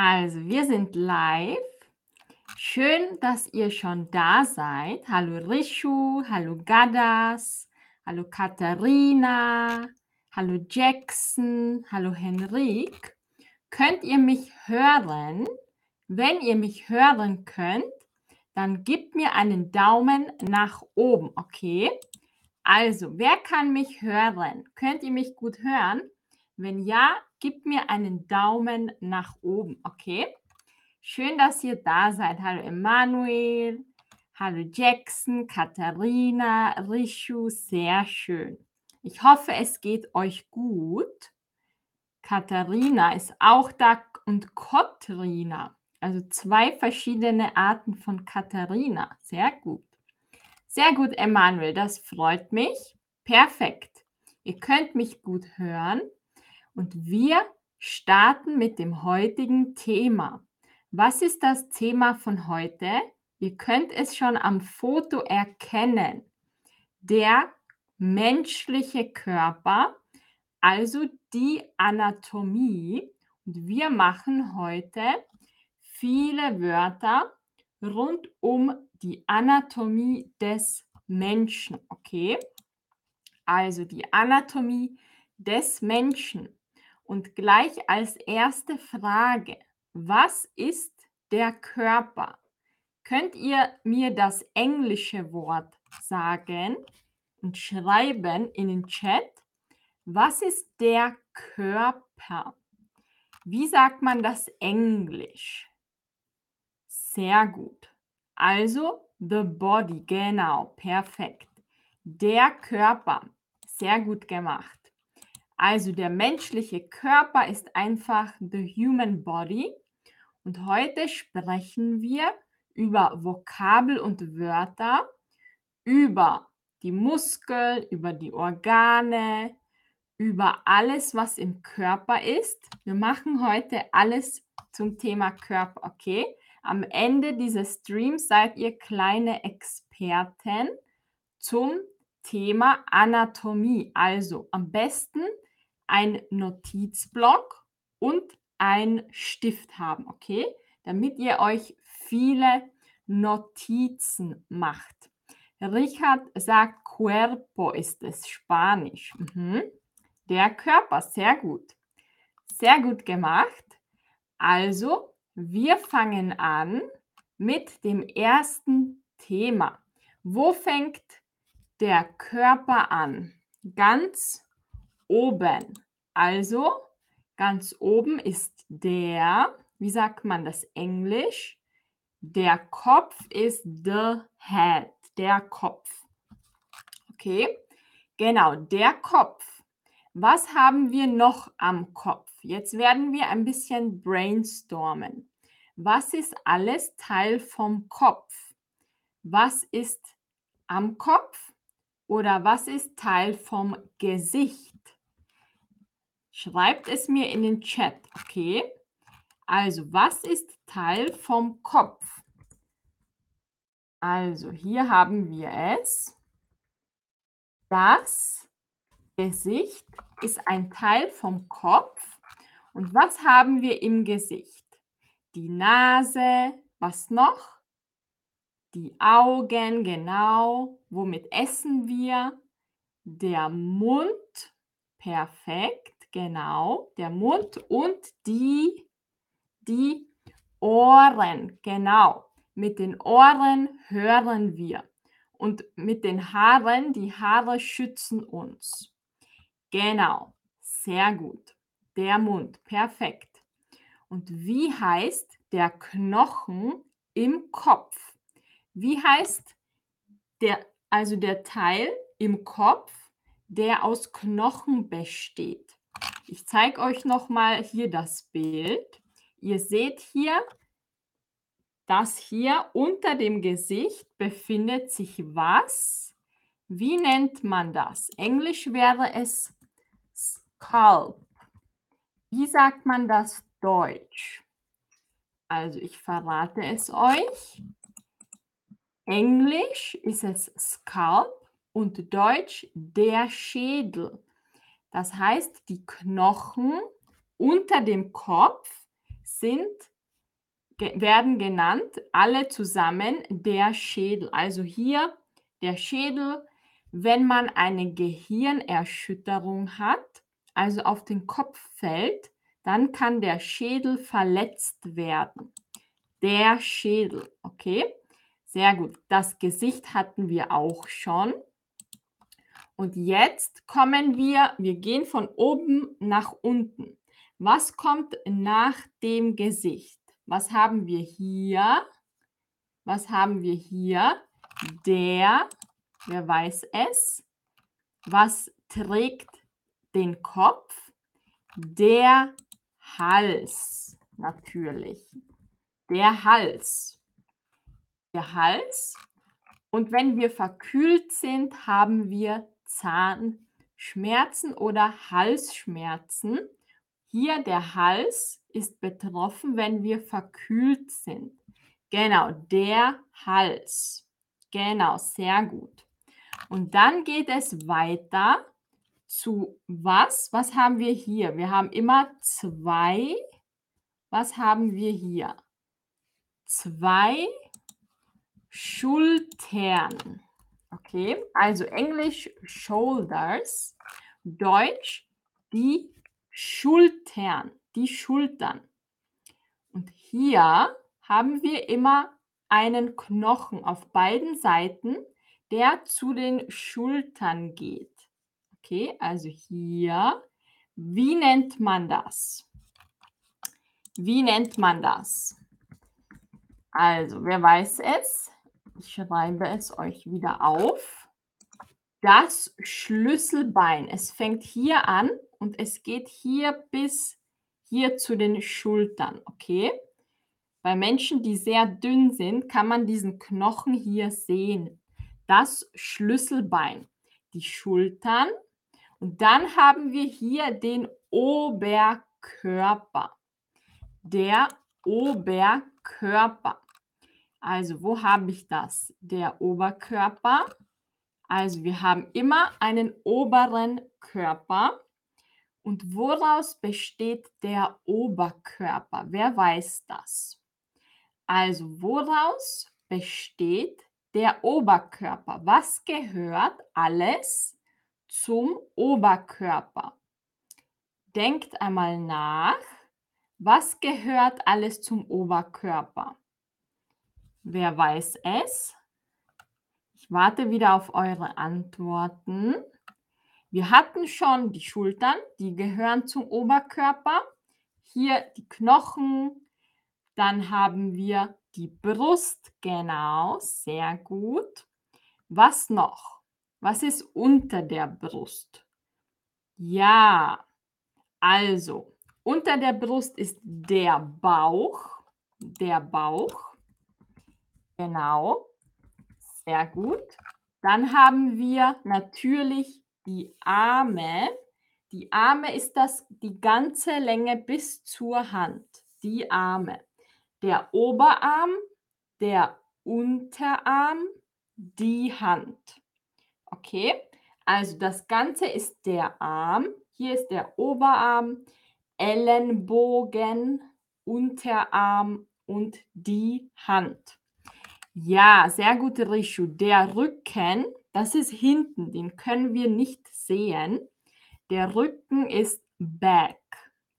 Also, wir sind live. Schön, dass ihr schon da seid. Hallo Rishu, hallo Gadas, hallo Katharina, hallo Jackson, hallo Henrik. Könnt ihr mich hören? Wenn ihr mich hören könnt, dann gebt mir einen Daumen nach oben, okay? Also, wer kann mich hören? Könnt ihr mich gut hören? Wenn ja, gebt mir einen Daumen nach oben, okay? Schön, dass ihr da seid. Hallo Emanuel, hallo Jackson, Katharina, Rishu, sehr schön. Ich hoffe, es geht euch gut. Katharina ist auch da und Kotrina. Also zwei verschiedene Arten von Katharina. Sehr gut. Sehr gut, Emanuel, das freut mich. Perfekt. Ihr könnt mich gut hören. Und wir starten mit dem heutigen Thema. Was ist das Thema von heute? Ihr könnt es schon am Foto erkennen. Der menschliche Körper, also die Anatomie. Und wir machen heute viele Wörter rund um die Anatomie des Menschen. Okay? Also die Anatomie des Menschen. Und gleich als erste Frage, was ist der Körper? Könnt ihr mir das englische Wort sagen und schreiben in den Chat? Was ist der Körper? Wie sagt man das Englisch? Sehr gut. Also, the body, genau, perfekt. Der Körper, sehr gut gemacht. Also der menschliche Körper ist einfach the human body. Und heute sprechen wir über Vokabel und Wörter, über die Muskeln, über die Organe, über alles, was im Körper ist. Wir machen heute alles zum Thema Körper, okay? Am Ende dieses Streams seid ihr kleine Experten zum Thema Anatomie. Also am besten ein Notizblock und ein Stift haben, okay? Damit ihr euch viele Notizen macht. Richard sagt, Cuerpo ist es Spanisch. Mhm. Der Körper, sehr gut. Sehr gut gemacht. Also, wir fangen an mit dem ersten Thema. Wo fängt der Körper an? Ganz oben. Also ganz oben ist der, wie sagt man das Englisch? Der Kopf ist the head, der Kopf. Okay, genau, der Kopf. Was haben wir noch am Kopf? Jetzt werden wir ein bisschen brainstormen. Was ist alles Teil vom Kopf? Was ist am Kopf oder was ist Teil vom Gesicht? Schreibt es mir in den Chat, okay? Also, was ist Teil vom Kopf? Also, hier haben wir es. Das Gesicht ist ein Teil vom Kopf. Und was haben wir im Gesicht? Die Nase, was noch? Die Augen, genau. Womit essen wir? Der Mund, perfekt genau, der Mund und die, die Ohren, genau. Mit den Ohren hören wir und mit den Haaren, die Haare schützen uns. Genau, sehr gut. Der Mund, perfekt. Und wie heißt der Knochen im Kopf? Wie heißt der, also der Teil im Kopf, der aus Knochen besteht? Ich zeige euch noch mal hier das Bild. Ihr seht hier, dass hier unter dem Gesicht befindet sich was? Wie nennt man das? Englisch wäre es Scalp. Wie sagt man das Deutsch? Also ich verrate es euch. Englisch ist es Scalp und Deutsch der Schädel. Das heißt, die Knochen unter dem Kopf sind, werden genannt, alle zusammen der Schädel. Also hier der Schädel, wenn man eine Gehirnerschütterung hat, also auf den Kopf fällt, dann kann der Schädel verletzt werden. Der Schädel, okay? Sehr gut. Das Gesicht hatten wir auch schon. Und jetzt kommen wir, wir gehen von oben nach unten. Was kommt nach dem Gesicht? Was haben wir hier? Was haben wir hier? Der, wer weiß es? Was trägt den Kopf? Der Hals, natürlich. Der Hals. Der Hals. Und wenn wir verkühlt sind, haben wir Zahnschmerzen oder Halsschmerzen. Hier der Hals ist betroffen, wenn wir verkühlt sind. Genau, der Hals. Genau, sehr gut. Und dann geht es weiter zu was? Was haben wir hier? Wir haben immer zwei. Was haben wir hier? Zwei Schultern. Okay, also Englisch Shoulders, Deutsch die Schultern, die Schultern. Und hier haben wir immer einen Knochen auf beiden Seiten, der zu den Schultern geht. Okay, also hier, wie nennt man das? Wie nennt man das? Also, wer weiß es? Ich schreibe es euch wieder auf. Das Schlüsselbein. Es fängt hier an und es geht hier bis hier zu den Schultern. Okay? Bei Menschen, die sehr dünn sind, kann man diesen Knochen hier sehen. Das Schlüsselbein. Die Schultern. Und dann haben wir hier den Oberkörper. Der Oberkörper. Also, wo habe ich das? Der Oberkörper. Also, wir haben immer einen oberen Körper. Und woraus besteht der Oberkörper? Wer weiß das? Also, woraus besteht der Oberkörper? Was gehört alles zum Oberkörper? Denkt einmal nach. Was gehört alles zum Oberkörper? Wer weiß es? Ich warte wieder auf eure Antworten. Wir hatten schon die Schultern, die gehören zum Oberkörper. Hier die Knochen. Dann haben wir die Brust. Genau, sehr gut. Was noch? Was ist unter der Brust? Ja, also unter der Brust ist der Bauch. Der Bauch. Genau, sehr gut. Dann haben wir natürlich die Arme. Die Arme ist das die ganze Länge bis zur Hand. Die Arme. Der Oberarm, der Unterarm, die Hand. Okay, also das Ganze ist der Arm. Hier ist der Oberarm, Ellenbogen, Unterarm und die Hand. Ja, sehr gut, Rishu. Der Rücken, das ist hinten, den können wir nicht sehen. Der Rücken ist back.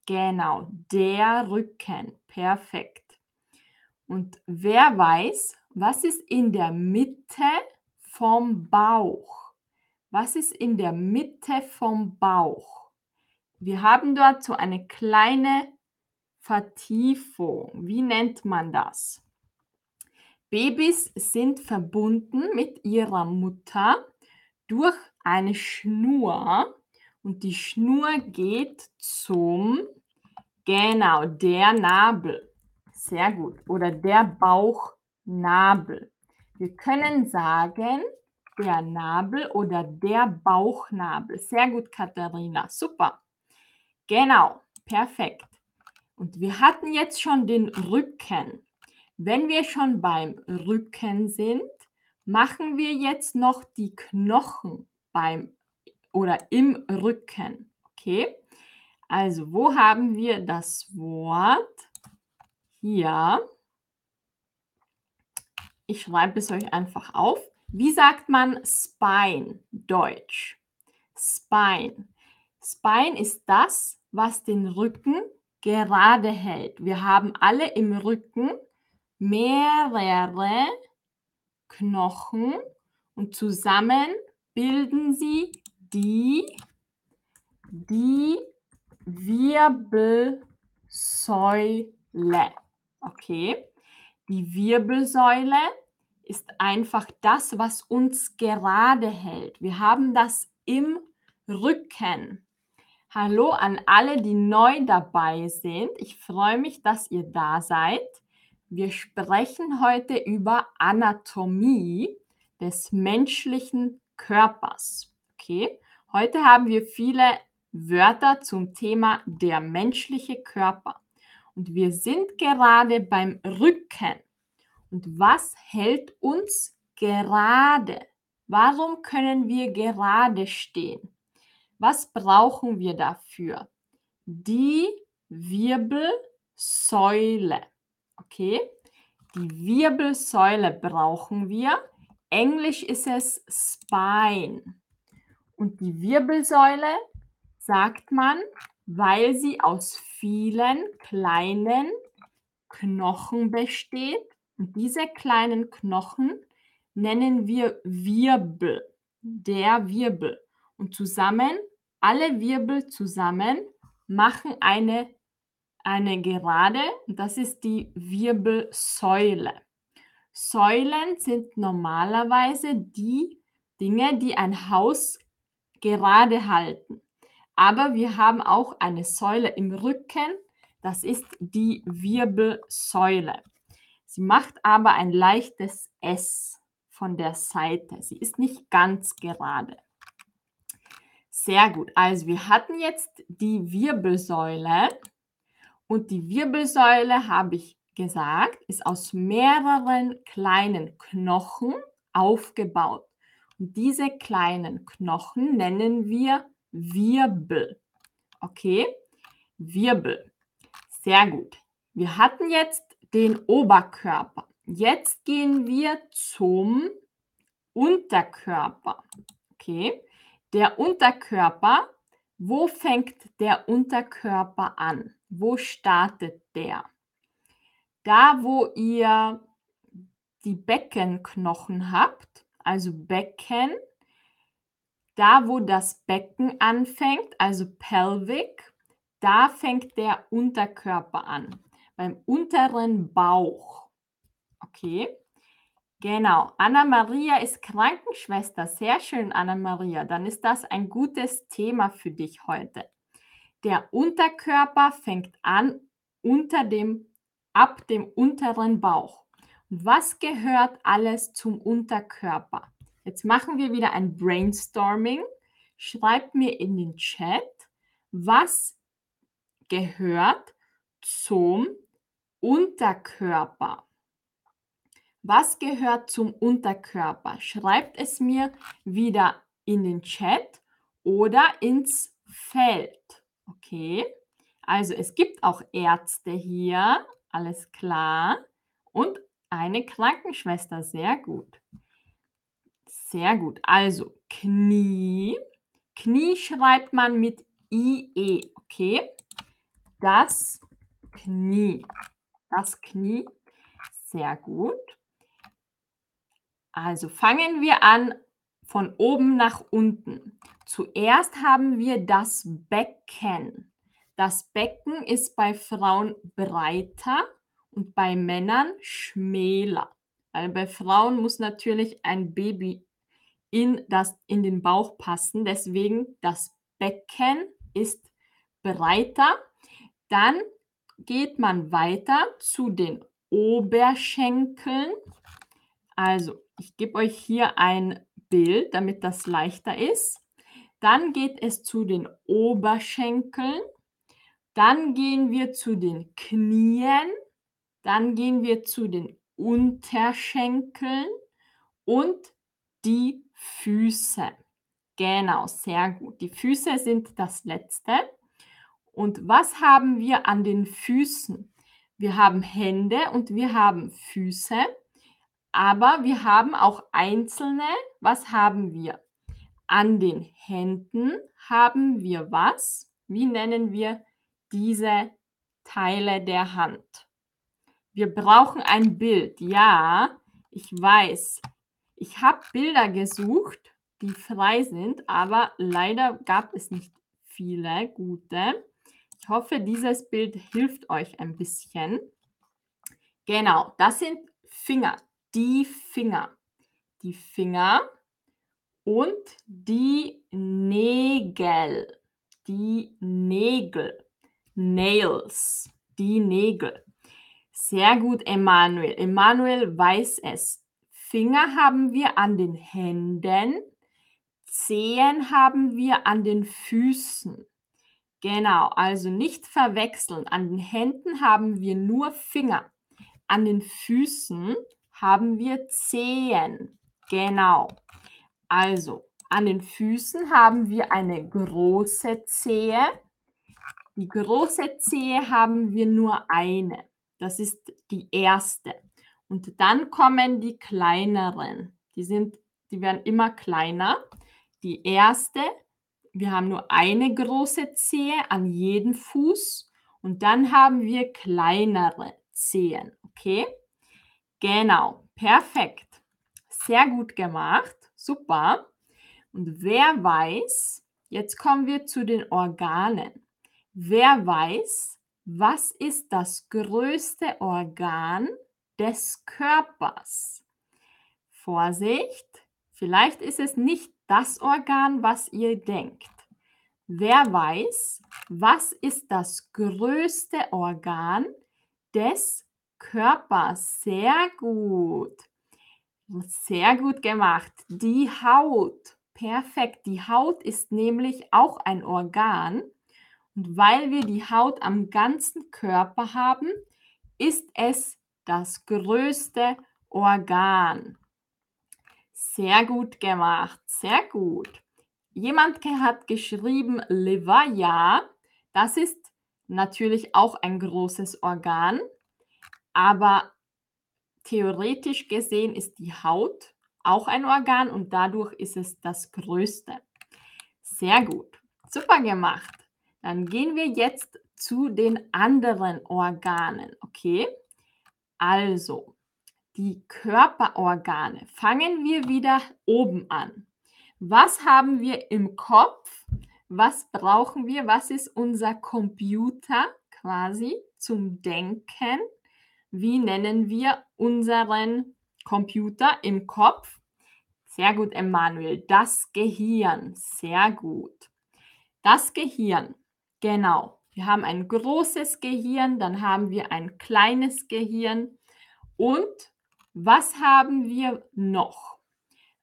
Genau, der Rücken. Perfekt. Und wer weiß, was ist in der Mitte vom Bauch? Was ist in der Mitte vom Bauch? Wir haben dort so eine kleine Vertiefung. Wie nennt man das? Babys sind verbunden mit ihrer Mutter durch eine Schnur und die Schnur geht zum, genau, der Nabel. Sehr gut. Oder der Bauchnabel. Wir können sagen, der Nabel oder der Bauchnabel. Sehr gut, Katharina. Super. Genau, perfekt. Und wir hatten jetzt schon den Rücken. Wenn wir schon beim Rücken sind, machen wir jetzt noch die Knochen beim oder im Rücken. Okay? Also, wo haben wir das Wort hier ich schreibe es euch einfach auf. Wie sagt man Spine, Deutsch? Spine. Spine ist das, was den Rücken gerade hält. Wir haben alle im Rücken mehrere Knochen und zusammen bilden sie die, die Wirbelsäule. Okay, die Wirbelsäule ist einfach das, was uns gerade hält. Wir haben das im Rücken. Hallo an alle, die neu dabei sind. Ich freue mich, dass ihr da seid. Wir sprechen heute über Anatomie des menschlichen Körpers. Okay? Heute haben wir viele Wörter zum Thema der menschliche Körper. Und wir sind gerade beim Rücken. Und was hält uns gerade? Warum können wir gerade stehen? Was brauchen wir dafür? Die Wirbelsäule. Okay? Die Wirbelsäule brauchen wir. Englisch ist es Spine. Und die Wirbelsäule sagt man, weil sie aus vielen kleinen Knochen besteht. Und diese kleinen Knochen nennen wir Wirbel. Der Wirbel. Und zusammen alle Wirbel zusammen machen eine, eine Gerade das ist die Wirbelsäule. Säulen sind normalerweise die Dinge, die ein Haus gerade halten. Aber wir haben auch eine Säule im Rücken, das ist die Wirbelsäule. Sie macht aber ein leichtes S von der Seite. Sie ist nicht ganz gerade. Sehr gut. Also wir hatten jetzt die Wirbelsäule und die Wirbelsäule, habe ich gesagt, ist aus mehreren kleinen Knochen aufgebaut. Und diese kleinen Knochen nennen wir Wirbel. Okay? Wirbel. Sehr gut. Wir hatten jetzt den Oberkörper. Jetzt gehen wir zum Unterkörper. Okay? Der Unterkörper, wo fängt der Unterkörper an? Wo startet der? Da, wo ihr die Beckenknochen habt, also Becken, da, wo das Becken anfängt, also Pelvic, da fängt der Unterkörper an, beim unteren Bauch. Okay, Genau, Anna-Maria ist Krankenschwester. Sehr schön, Anna-Maria. Dann ist das ein gutes Thema für dich heute. Der Unterkörper fängt an unter dem, ab dem unteren Bauch. Was gehört alles zum Unterkörper? Jetzt machen wir wieder ein Brainstorming. Schreibt mir in den Chat, was gehört zum Unterkörper. Was gehört zum Unterkörper? Schreibt es mir wieder in den Chat oder ins Feld. Okay? Also es gibt auch Ärzte hier, alles klar. Und eine Krankenschwester, sehr gut. Sehr gut. Also Knie. Knie schreibt man mit IE, okay? Das Knie. Das Knie. Sehr gut. Also fangen wir an von oben nach unten. Zuerst haben wir das Becken. Das Becken ist bei Frauen breiter und bei Männern schmäler. Weil bei Frauen muss natürlich ein Baby in, das, in den Bauch passen. Deswegen das Becken ist breiter. Dann geht man weiter zu den Oberschenkeln. Also ich gebe euch hier ein Bild, damit das leichter ist. Dann geht es zu den Oberschenkeln. Dann gehen wir zu den Knien. Dann gehen wir zu den Unterschenkeln und die Füße. Genau, sehr gut. Die Füße sind das letzte. Und was haben wir an den Füßen? Wir haben Hände und wir haben Füße, aber wir haben auch einzelne. Was haben wir? An den Händen haben wir was? Wie nennen wir diese Teile der Hand? Wir brauchen ein Bild. Ja, ich weiß. Ich habe Bilder gesucht, die frei sind, aber leider gab es nicht viele gute. Ich hoffe, dieses Bild hilft euch ein bisschen. Genau, das sind Finger, die Finger. Die Finger und die Nägel. Die Nägel. Nails. Die Nägel. Sehr gut, Emanuel. Emanuel weiß es. Finger haben wir an den Händen, Zehen haben wir an den Füßen. Genau, also nicht verwechseln. An den Händen haben wir nur Finger. An den Füßen haben wir Zehen. Genau. Also, an den Füßen haben wir eine große Zehe. Die große Zehe haben wir nur eine. Das ist die erste. Und dann kommen die kleineren. Die, sind, die werden immer kleiner. Die erste, wir haben nur eine große Zehe an jedem Fuß. Und dann haben wir kleinere Zehen. Okay? Genau, perfekt. Sehr gut gemacht. Super. Und wer weiß, jetzt kommen wir zu den Organen. Wer weiß, was ist das größte Organ des Körpers? Vorsicht, vielleicht ist es nicht das Organ, was ihr denkt. Wer weiß, was ist das größte Organ des Körpers? Sehr gut. Sehr gut gemacht. Die Haut. Perfekt. Die Haut ist nämlich auch ein Organ und weil wir die Haut am ganzen Körper haben, ist es das größte Organ. Sehr gut gemacht, sehr gut. Jemand hat geschrieben, Liver, ja, das ist natürlich auch ein großes Organ, aber theoretisch gesehen ist die Haut auch ein Organ und dadurch ist es das größte. Sehr gut, super gemacht. Dann gehen wir jetzt zu den anderen Organen, okay? Also, die Körperorgane. Fangen wir wieder oben an. Was haben wir im Kopf? Was brauchen wir? Was ist unser Computer quasi zum Denken? Wie nennen wir unseren Computer im Kopf? Sehr gut, Emanuel. Das Gehirn. Sehr gut. Das Gehirn. Genau. Wir haben ein großes Gehirn, dann haben wir ein kleines Gehirn. Und was haben wir noch?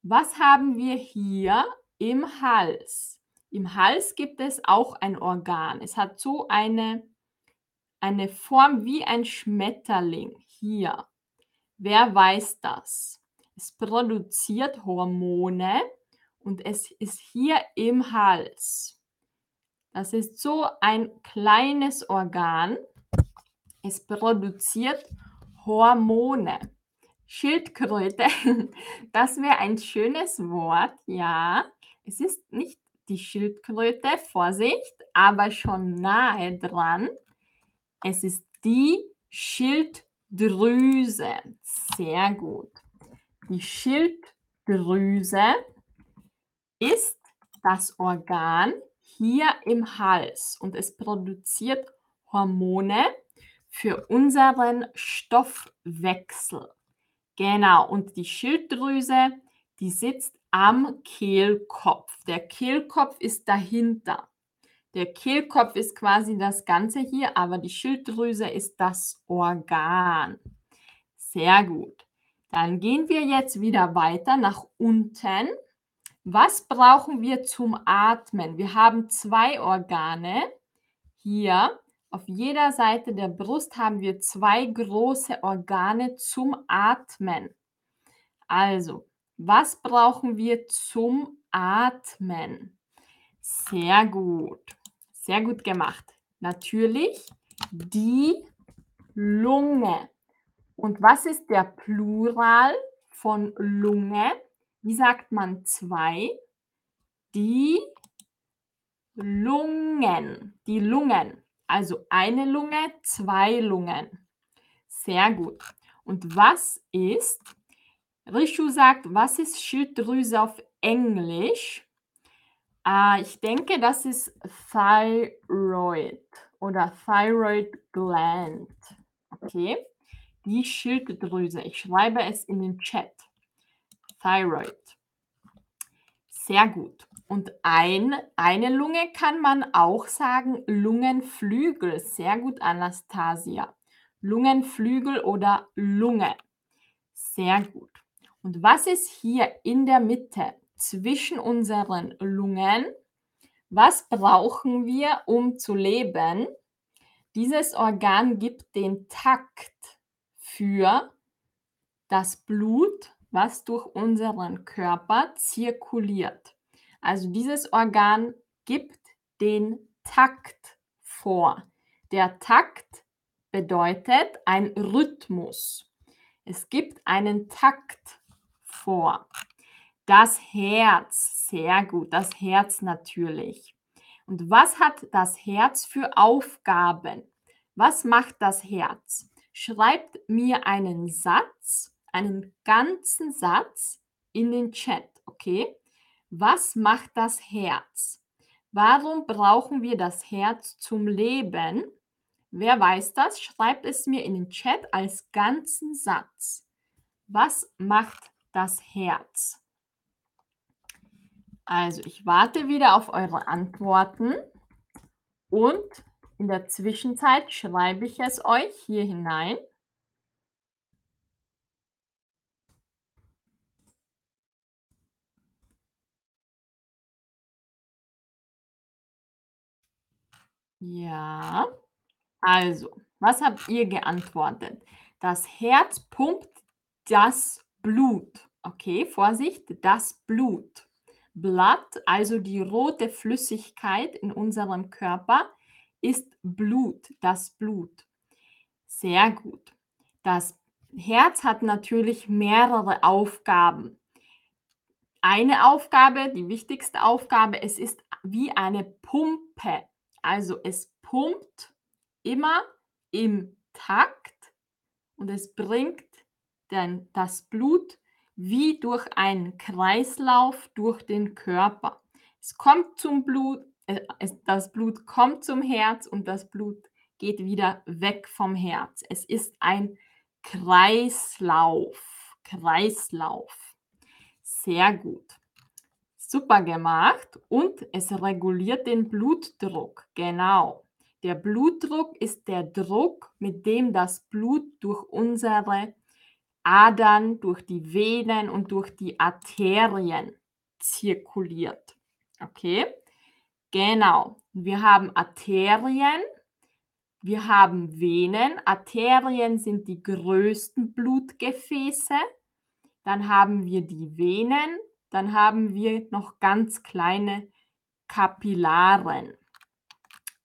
Was haben wir hier im Hals? Im Hals gibt es auch ein Organ. Es hat so eine, eine Form wie ein Schmetterling hier. Wer weiß das? Es produziert Hormone und es ist hier im Hals. Das ist so ein kleines Organ. Es produziert Hormone. Schildkröte, das wäre ein schönes Wort, ja. Es ist nicht die Schildkröte, Vorsicht, aber schon nahe dran. Es ist die Schilddrüse. Sehr gut. Die Schilddrüse ist das Organ, hier im Hals und es produziert Hormone für unseren Stoffwechsel. Genau, und die Schilddrüse, die sitzt am Kehlkopf. Der Kehlkopf ist dahinter. Der Kehlkopf ist quasi das Ganze hier, aber die Schilddrüse ist das Organ. Sehr gut. Dann gehen wir jetzt wieder weiter nach unten was brauchen wir zum Atmen? Wir haben zwei Organe. Hier auf jeder Seite der Brust haben wir zwei große Organe zum Atmen. Also, was brauchen wir zum Atmen? Sehr gut. Sehr gut gemacht. Natürlich die Lunge. Und was ist der Plural von Lunge? Wie sagt man zwei? Die Lungen. Die Lungen. Also eine Lunge, zwei Lungen. Sehr gut. Und was ist, Rishu sagt, was ist Schilddrüse auf Englisch? Äh, ich denke, das ist Thyroid oder Thyroid Gland. Okay, die Schilddrüse. Ich schreibe es in den Chat. Thyroid. Sehr gut. Und ein, eine Lunge kann man auch sagen Lungenflügel. Sehr gut, Anastasia. Lungenflügel oder Lunge. Sehr gut. Und was ist hier in der Mitte zwischen unseren Lungen? Was brauchen wir, um zu leben? Dieses Organ gibt den Takt für das Blut, was durch unseren Körper zirkuliert. Also dieses Organ gibt den Takt vor. Der Takt bedeutet ein Rhythmus. Es gibt einen Takt vor. Das Herz, sehr gut, das Herz natürlich. Und was hat das Herz für Aufgaben? Was macht das Herz? Schreibt mir einen Satz, einen ganzen Satz in den Chat, okay? Was macht das Herz? Warum brauchen wir das Herz zum Leben? Wer weiß das? Schreibt es mir in den Chat als ganzen Satz. Was macht das Herz? Also, ich warte wieder auf eure Antworten und in der Zwischenzeit schreibe ich es euch hier hinein. Ja, also, was habt ihr geantwortet? Das Herz pumpt das Blut. Okay, Vorsicht, das Blut. Blatt, also die rote Flüssigkeit in unserem Körper, ist Blut, das Blut. Sehr gut. Das Herz hat natürlich mehrere Aufgaben. Eine Aufgabe, die wichtigste Aufgabe, es ist wie eine Pumpe. Also es pumpt immer im Takt und es bringt dann das Blut wie durch einen Kreislauf durch den Körper. Es kommt zum Blut, äh, das Blut kommt zum Herz und das Blut geht wieder weg vom Herz. Es ist ein Kreislauf. Kreislauf. Sehr gut. Super gemacht. Und es reguliert den Blutdruck. Genau. Der Blutdruck ist der Druck, mit dem das Blut durch unsere Adern, durch die Venen und durch die Arterien zirkuliert. Okay? Genau. Wir haben Arterien, wir haben Venen. Arterien sind die größten Blutgefäße. Dann haben wir die Venen. Dann haben wir noch ganz kleine Kapillaren.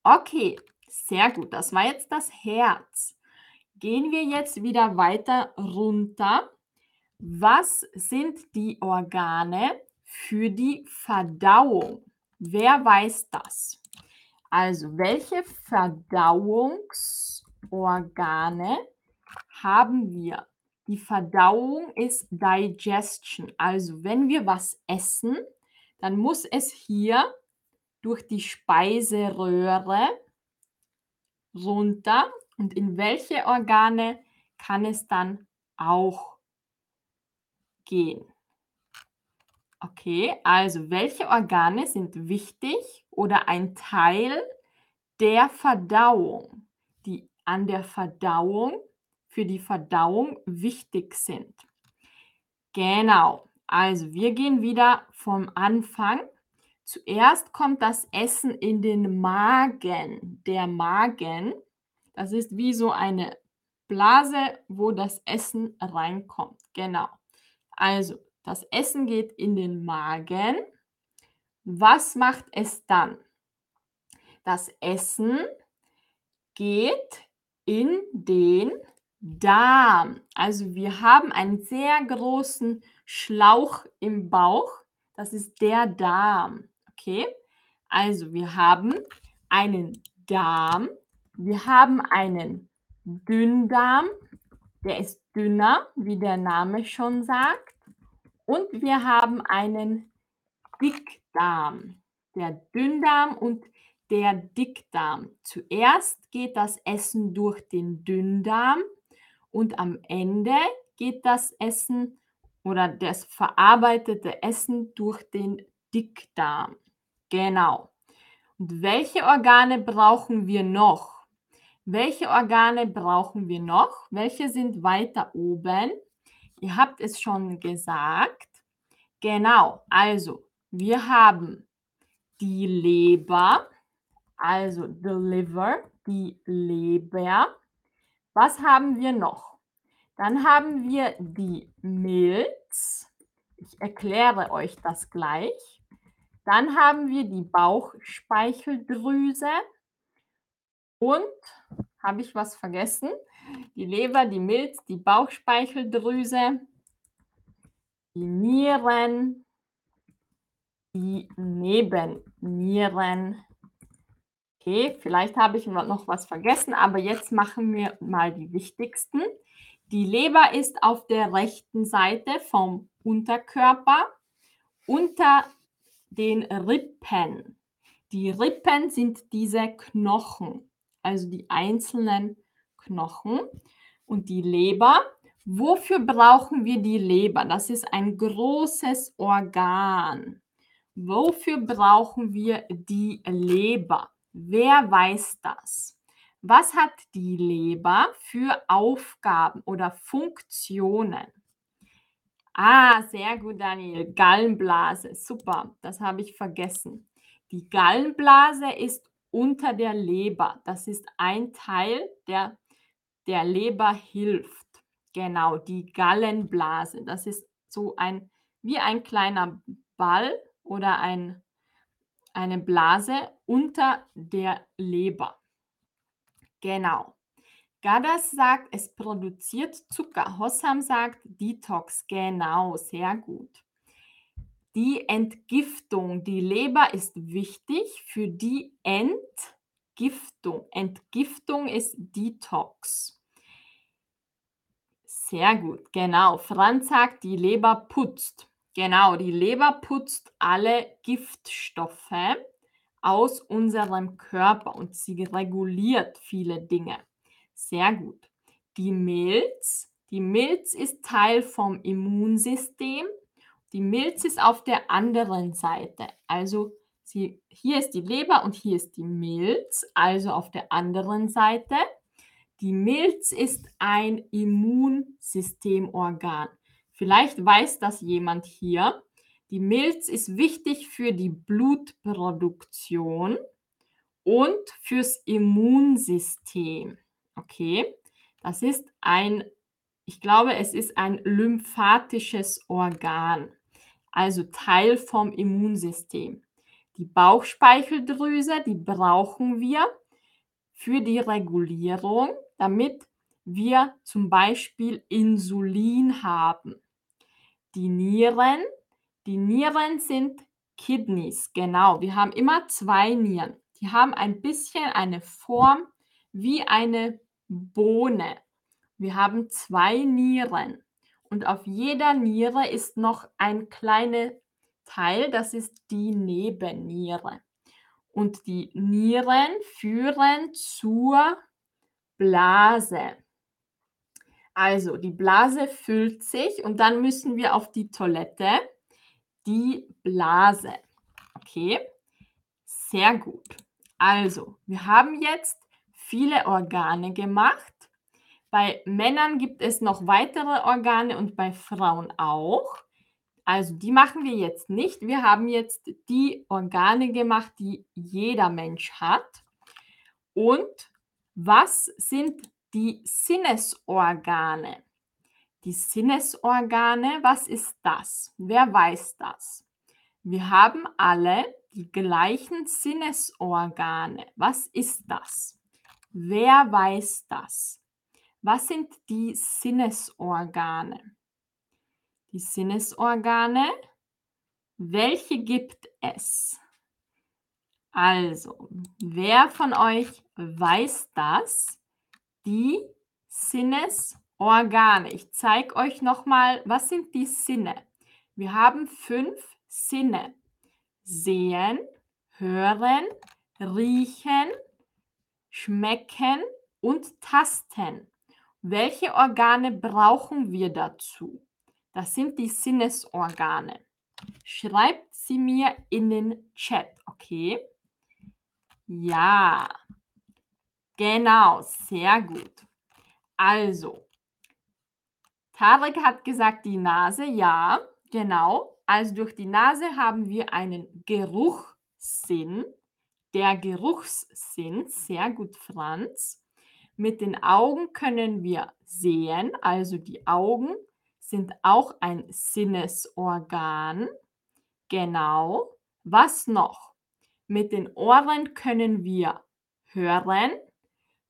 Okay, sehr gut. Das war jetzt das Herz. Gehen wir jetzt wieder weiter runter. Was sind die Organe für die Verdauung? Wer weiß das? Also, welche Verdauungsorgane haben wir? Die Verdauung ist Digestion. Also, wenn wir was essen, dann muss es hier durch die Speiseröhre runter und in welche Organe kann es dann auch gehen? Okay, also welche Organe sind wichtig oder ein Teil der Verdauung, die an der Verdauung, für die Verdauung wichtig sind? Genau, also wir gehen wieder vom Anfang. Zuerst kommt das Essen in den Magen. Der Magen das ist wie so eine Blase, wo das Essen reinkommt. Genau. Also, das Essen geht in den Magen. Was macht es dann? Das Essen geht in den Darm. Also wir haben einen sehr großen Schlauch im Bauch. Das ist der Darm. Okay? Also wir haben einen Darm. Wir haben einen Dünndarm. Der ist dünner, wie der Name schon sagt. Und wir haben einen Dickdarm. Der Dünndarm und der Dickdarm. Zuerst geht das Essen durch den Dünndarm und am Ende geht das Essen oder das verarbeitete Essen durch den Dickdarm. Genau. Und welche Organe brauchen wir noch? Welche Organe brauchen wir noch? Welche sind weiter oben? Ihr habt es schon gesagt. Genau, also wir haben die Leber, also the liver, die Leber. Was haben wir noch? Dann haben wir die Milz. Ich erkläre euch das gleich. Dann haben wir die Bauchspeicheldrüse. Und habe ich was vergessen? Die Leber, die Milz, die Bauchspeicheldrüse, die Nieren, die Nebennieren. Okay, vielleicht habe ich noch was vergessen, aber jetzt machen wir mal die wichtigsten. Die Leber ist auf der rechten Seite vom Unterkörper unter den Rippen. Die Rippen sind diese Knochen, also die einzelnen Knochen. Und die Leber, wofür brauchen wir die Leber? Das ist ein großes Organ. Wofür brauchen wir die Leber? Wer weiß das? Was hat die Leber für Aufgaben oder Funktionen? Ah, sehr gut, Daniel. Gallenblase. Super, das habe ich vergessen. Die Gallenblase ist unter der Leber. Das ist ein Teil, der der Leber hilft. Genau, die Gallenblase. Das ist so ein wie ein kleiner Ball oder ein, eine Blase unter der Leber. Genau. Gadas sagt, es produziert Zucker. Hossam sagt Detox. Genau, sehr gut. Die Entgiftung. Die Leber ist wichtig für die Entgiftung. Entgiftung ist Detox. Sehr gut, genau. Franz sagt, die Leber putzt. Genau, die Leber putzt alle Giftstoffe aus unserem Körper und sie reguliert viele Dinge. Sehr gut. Die Milz. Die Milz ist Teil vom Immunsystem. Die Milz ist auf der anderen Seite. Also sie, hier ist die Leber und hier ist die Milz, also auf der anderen Seite. Die Milz ist ein Immunsystemorgan. Vielleicht weiß das jemand hier. Die Milz ist wichtig für die Blutproduktion und fürs Immunsystem. Okay, das ist ein, ich glaube, es ist ein lymphatisches Organ, also Teil vom Immunsystem. Die Bauchspeicheldrüse, die brauchen wir für die Regulierung, damit wir zum Beispiel Insulin haben. Die Nieren, die Nieren sind Kidneys, genau. Wir haben immer zwei Nieren. Die haben ein bisschen eine Form wie eine Bohne. Wir haben zwei Nieren und auf jeder Niere ist noch ein kleiner Teil, das ist die Nebenniere. Und die Nieren führen zur Blase. Also die Blase füllt sich und dann müssen wir auf die Toilette. Die Blase. Okay, sehr gut. Also, wir haben jetzt viele Organe gemacht. Bei Männern gibt es noch weitere Organe und bei Frauen auch. Also die machen wir jetzt nicht. Wir haben jetzt die Organe gemacht, die jeder Mensch hat. Und was sind die Sinnesorgane. Die Sinnesorgane, was ist das? Wer weiß das? Wir haben alle die gleichen Sinnesorgane. Was ist das? Wer weiß das? Was sind die Sinnesorgane? Die Sinnesorgane, welche gibt es? Also, wer von euch weiß das? Die Sinnesorgane. Ich zeige euch nochmal, was sind die Sinne? Wir haben fünf Sinne. Sehen, hören, riechen, schmecken und tasten. Welche Organe brauchen wir dazu? Das sind die Sinnesorgane. Schreibt sie mir in den Chat, okay? Ja, genau, sehr gut. Also, Tarek hat gesagt, die Nase, ja, genau. Also durch die Nase haben wir einen Geruchssinn. Der Geruchssinn, sehr gut, Franz. Mit den Augen können wir sehen, also die Augen sind auch ein Sinnesorgan. Genau. Was noch? Mit den Ohren können wir hören,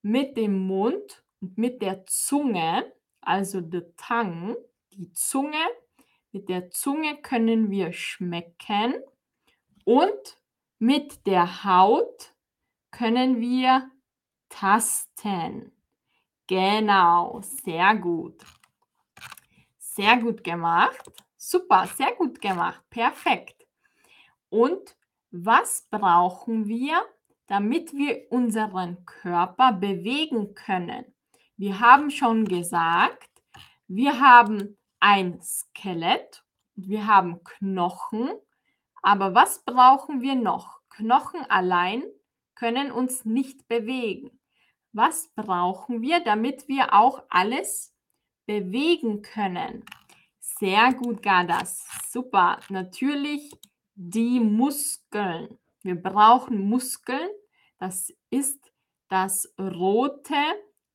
mit dem Mund und mit der Zunge, also the tongue, die Zunge, mit der Zunge können wir schmecken und mit der Haut können wir tasten. Genau, sehr gut. Sehr gut gemacht. Super, sehr gut gemacht. Perfekt. Und was brauchen wir, damit wir unseren Körper bewegen können? Wir haben schon gesagt, wir haben ein Skelett, wir haben Knochen, aber was brauchen wir noch? Knochen allein können uns nicht bewegen. Was brauchen wir, damit wir auch alles bewegen können? Sehr gut, Gadas. Super. Natürlich die Muskeln. Wir brauchen Muskeln. Das ist das rote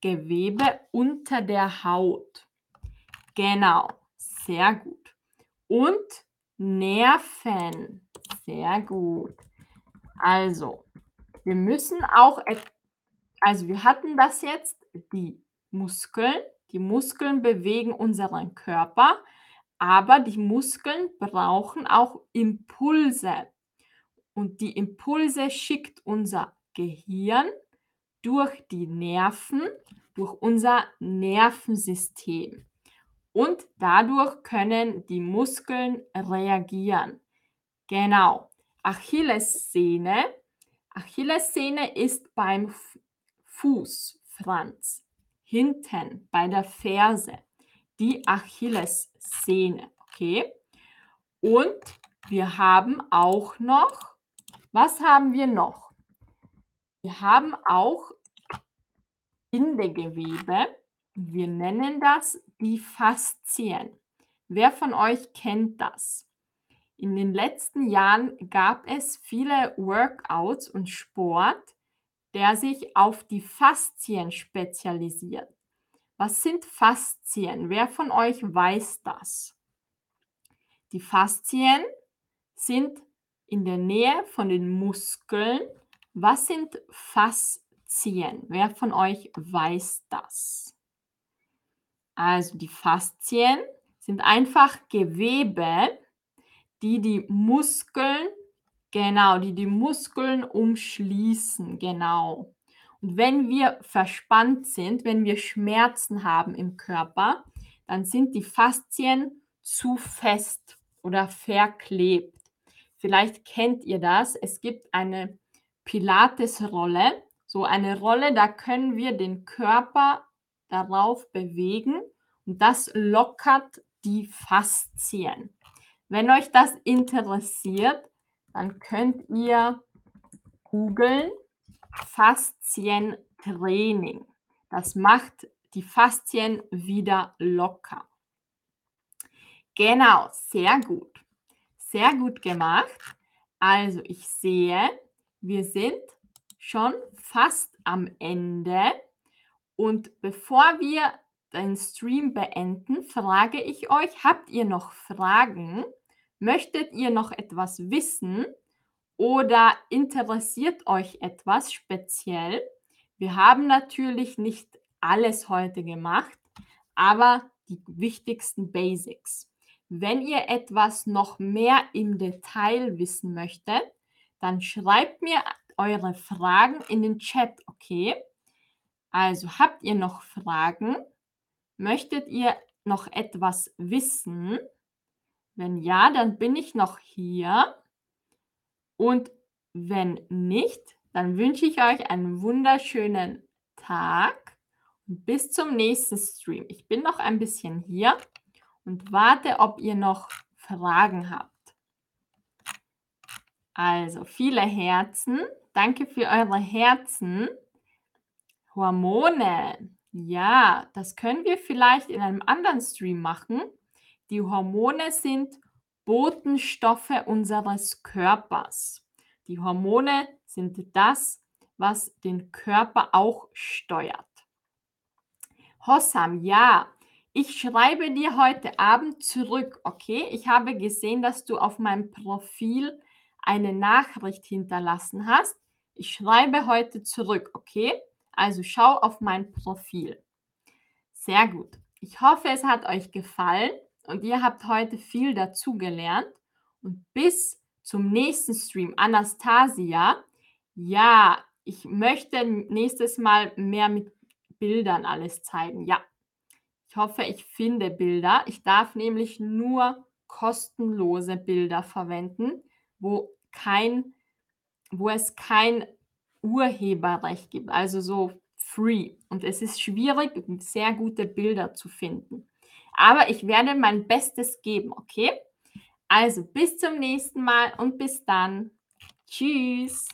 Gewebe unter der Haut. Genau, sehr gut. Und Nerven. Sehr gut. Also, wir müssen auch, also wir hatten das jetzt, die Muskeln. Die Muskeln bewegen unseren Körper. Aber die Muskeln brauchen auch Impulse. Und die Impulse schickt unser Gehirn durch die Nerven, durch unser Nervensystem. Und dadurch können die Muskeln reagieren. Genau. Achillessehne. Achillessehne ist beim Fuß, Franz. Hinten bei der Ferse die Achillessehne. Okay? Und wir haben auch noch, was haben wir noch? Wir haben auch Bindegewebe. Wir nennen das die Faszien. Wer von euch kennt das? In den letzten Jahren gab es viele Workouts und Sport, der sich auf die Faszien spezialisiert. Was sind Faszien? Wer von euch weiß das? Die Faszien sind in der Nähe von den Muskeln. Was sind Faszien? Wer von euch weiß das? Also die Faszien sind einfach Gewebe, die die Muskeln, genau, die die Muskeln umschließen, genau. Und wenn wir verspannt sind, wenn wir Schmerzen haben im Körper, dann sind die Faszien zu fest oder verklebt. Vielleicht kennt ihr das. Es gibt eine Pilates-Rolle, so eine Rolle, da können wir den Körper darauf bewegen und das lockert die Faszien. Wenn euch das interessiert, dann könnt ihr googeln Faszientraining. Das macht die Faszien wieder locker. Genau, sehr gut. Sehr gut gemacht. Also ich sehe, wir sind schon fast am Ende. Und bevor wir den Stream beenden, frage ich euch, habt ihr noch Fragen? Möchtet ihr noch etwas wissen? oder interessiert euch etwas speziell? Wir haben natürlich nicht alles heute gemacht, aber die wichtigsten Basics. Wenn ihr etwas noch mehr im Detail wissen möchtet, dann schreibt mir eure Fragen in den Chat, okay? Also habt ihr noch Fragen? Möchtet ihr noch etwas wissen? Wenn ja, dann bin ich noch hier. Und wenn nicht, dann wünsche ich euch einen wunderschönen Tag und bis zum nächsten Stream. Ich bin noch ein bisschen hier und warte, ob ihr noch Fragen habt. Also viele Herzen. Danke für eure Herzen. Hormone. Ja, das können wir vielleicht in einem anderen Stream machen. Die Hormone sind Botenstoffe unseres Körpers. Die Hormone sind das, was den Körper auch steuert. Hossam, ja, ich schreibe dir heute Abend zurück, okay? Ich habe gesehen, dass du auf meinem Profil eine Nachricht hinterlassen hast. Ich schreibe heute zurück, okay? Also schau auf mein Profil. Sehr gut. Ich hoffe, es hat euch gefallen und ihr habt heute viel dazugelernt. Und bis zum nächsten Stream, Anastasia. Ja, ich möchte nächstes Mal mehr mit Bildern alles zeigen. Ja, ich hoffe, ich finde Bilder. Ich darf nämlich nur kostenlose Bilder verwenden, wo kein, wo es kein Urheberrecht gibt, also so free. Und es ist schwierig, sehr gute Bilder zu finden. Aber ich werde mein Bestes geben, okay? Also bis zum nächsten Mal und bis dann. Tschüss.